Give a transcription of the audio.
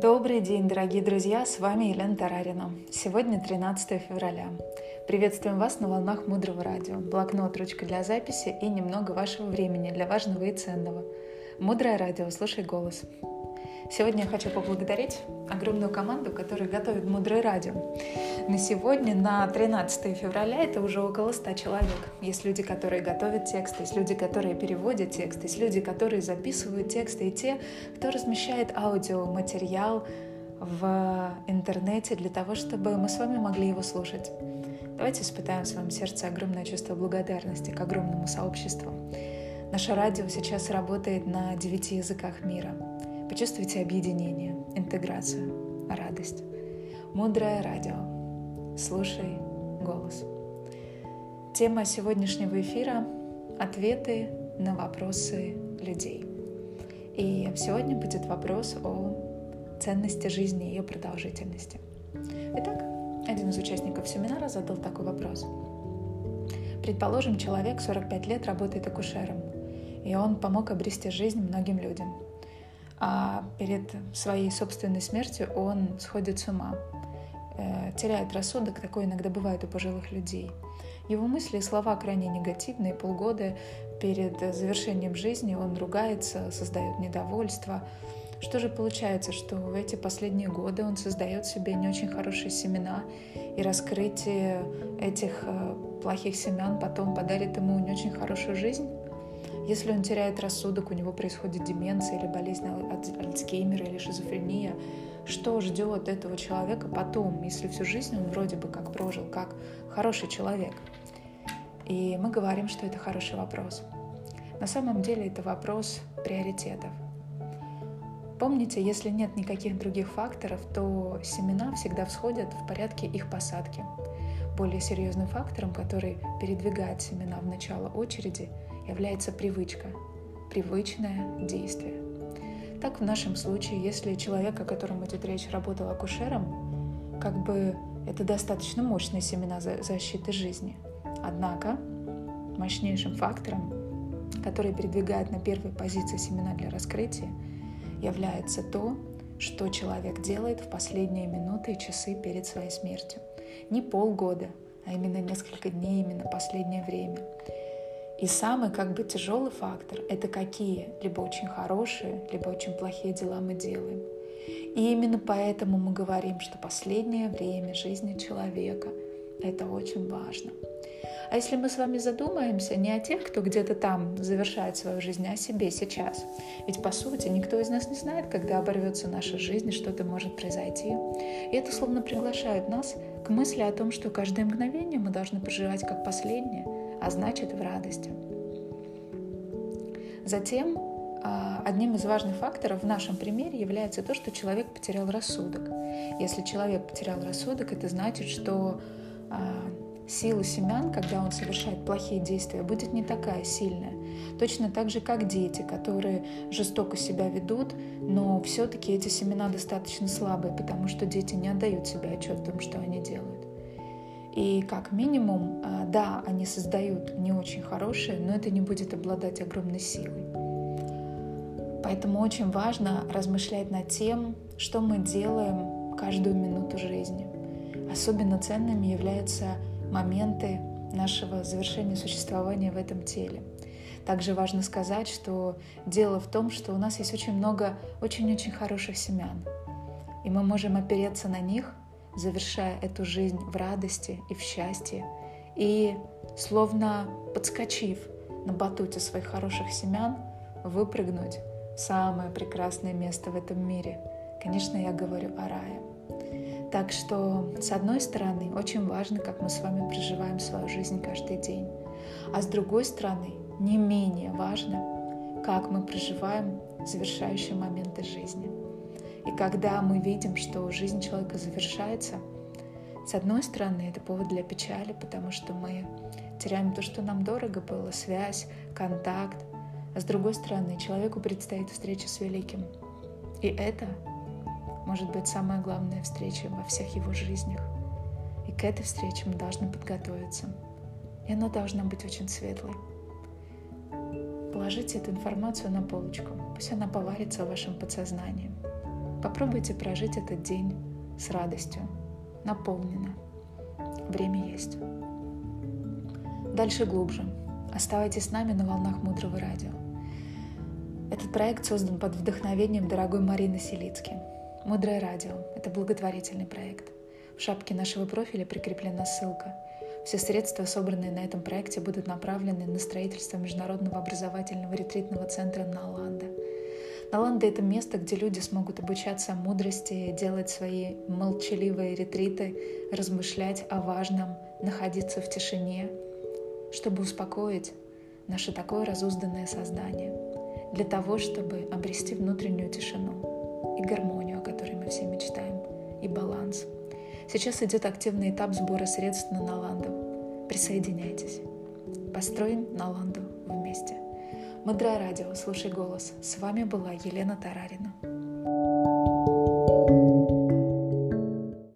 Добрый день, дорогие друзья! С вами Елена Тарарина. Сегодня 13 февраля. Приветствуем вас на волнах Мудрого радио. Блокнот, ручка для записи и немного вашего времени для важного и ценного. Мудрое радио, слушай голос. Сегодня я хочу поблагодарить огромную команду, которая готовит «Мудрое радио». На сегодня, на 13 февраля, это уже около 100 человек. Есть люди, которые готовят тексты, есть люди, которые переводят тексты, есть люди, которые записывают тексты, и те, кто размещает аудиоматериал в интернете для того, чтобы мы с вами могли его слушать. Давайте испытаем в своем сердце огромное чувство благодарности к огромному сообществу. Наше радио сейчас работает на девяти языках мира — Почувствуйте объединение, интеграцию, радость. Мудрое радио. Слушай голос. Тема сегодняшнего эфира — ответы на вопросы людей. И сегодня будет вопрос о ценности жизни и ее продолжительности. Итак, один из участников семинара задал такой вопрос. Предположим, человек 45 лет работает акушером, и он помог обрести жизнь многим людям — а перед своей собственной смертью он сходит с ума, теряет рассудок, такое иногда бывает у пожилых людей. Его мысли и слова крайне негативные, полгода перед завершением жизни он ругается, создает недовольство. Что же получается, что в эти последние годы он создает себе не очень хорошие семена, и раскрытие этих э, плохих семян потом подарит ему не очень хорошую жизнь? Если он теряет рассудок, у него происходит деменция или болезнь Альцгеймера или шизофрения, что ждет этого человека потом, если всю жизнь он вроде бы как прожил, как хороший человек? И мы говорим, что это хороший вопрос. На самом деле это вопрос приоритетов. Помните, если нет никаких других факторов, то семена всегда всходят в порядке их посадки. Более серьезным фактором, который передвигает семена в начало очереди – является привычка, привычное действие. Так в нашем случае, если человек, о котором идет речь, работал акушером, как бы это достаточно мощные семена защиты жизни. Однако мощнейшим фактором, который передвигает на первой позиции семена для раскрытия, является то, что человек делает в последние минуты и часы перед своей смертью. Не полгода, а именно несколько дней, именно последнее время. И самый как бы тяжелый фактор — это какие либо очень хорошие, либо очень плохие дела мы делаем. И именно поэтому мы говорим, что последнее время жизни человека — это очень важно. А если мы с вами задумаемся не о тех, кто где-то там завершает свою жизнь, а о себе сейчас. Ведь, по сути, никто из нас не знает, когда оборвется наша жизнь что-то может произойти. И это словно приглашает нас к мысли о том, что каждое мгновение мы должны проживать как последнее — а значит в радости. Затем а, одним из важных факторов в нашем примере является то, что человек потерял рассудок. Если человек потерял рассудок, это значит, что а, сила семян, когда он совершает плохие действия, будет не такая сильная. Точно так же, как дети, которые жестоко себя ведут, но все-таки эти семена достаточно слабые, потому что дети не отдают себе отчет в том, что они делают. И как минимум, а, да, они создают не очень хорошие, но это не будет обладать огромной силой. Поэтому очень важно размышлять над тем, что мы делаем каждую минуту жизни. Особенно ценными являются моменты нашего завершения существования в этом теле. Также важно сказать, что дело в том, что у нас есть очень много очень-очень хороших семян, и мы можем опереться на них завершая эту жизнь в радости и в счастье, и, словно подскочив на батуте своих хороших семян, выпрыгнуть в самое прекрасное место в этом мире. Конечно, я говорю о рае. Так что, с одной стороны, очень важно, как мы с вами проживаем свою жизнь каждый день. А с другой стороны, не менее важно, как мы проживаем завершающие моменты жизни. И когда мы видим, что жизнь человека завершается, с одной стороны, это повод для печали, потому что мы теряем то, что нам дорого было, связь, контакт. А с другой стороны, человеку предстоит встреча с великим. И это может быть самая главная встреча во всех его жизнях. И к этой встрече мы должны подготовиться. И она должна быть очень светлой. Положите эту информацию на полочку. Пусть она поварится в вашем подсознании. Попробуйте прожить этот день с радостью, наполненно. Время есть. Дальше глубже. Оставайтесь с нами на волнах Мудрого Радио. Этот проект создан под вдохновением дорогой Марины Селицки. Мудрое радио – это благотворительный проект. В шапке нашего профиля прикреплена ссылка. Все средства, собранные на этом проекте, будут направлены на строительство Международного образовательного ретритного центра Наланда. Наланда — это место, где люди смогут обучаться мудрости, делать свои молчаливые ретриты, размышлять о важном, находиться в тишине, чтобы успокоить наше такое разузданное создание, для того, чтобы обрести внутреннюю тишину и гармонию, о которой мы все мечтаем, и баланс. Сейчас идет активный этап сбора средств на Наланду. Присоединяйтесь. Построим Наланду вместе. Мудрое радио, слушай голос. С вами была Елена Тарарина.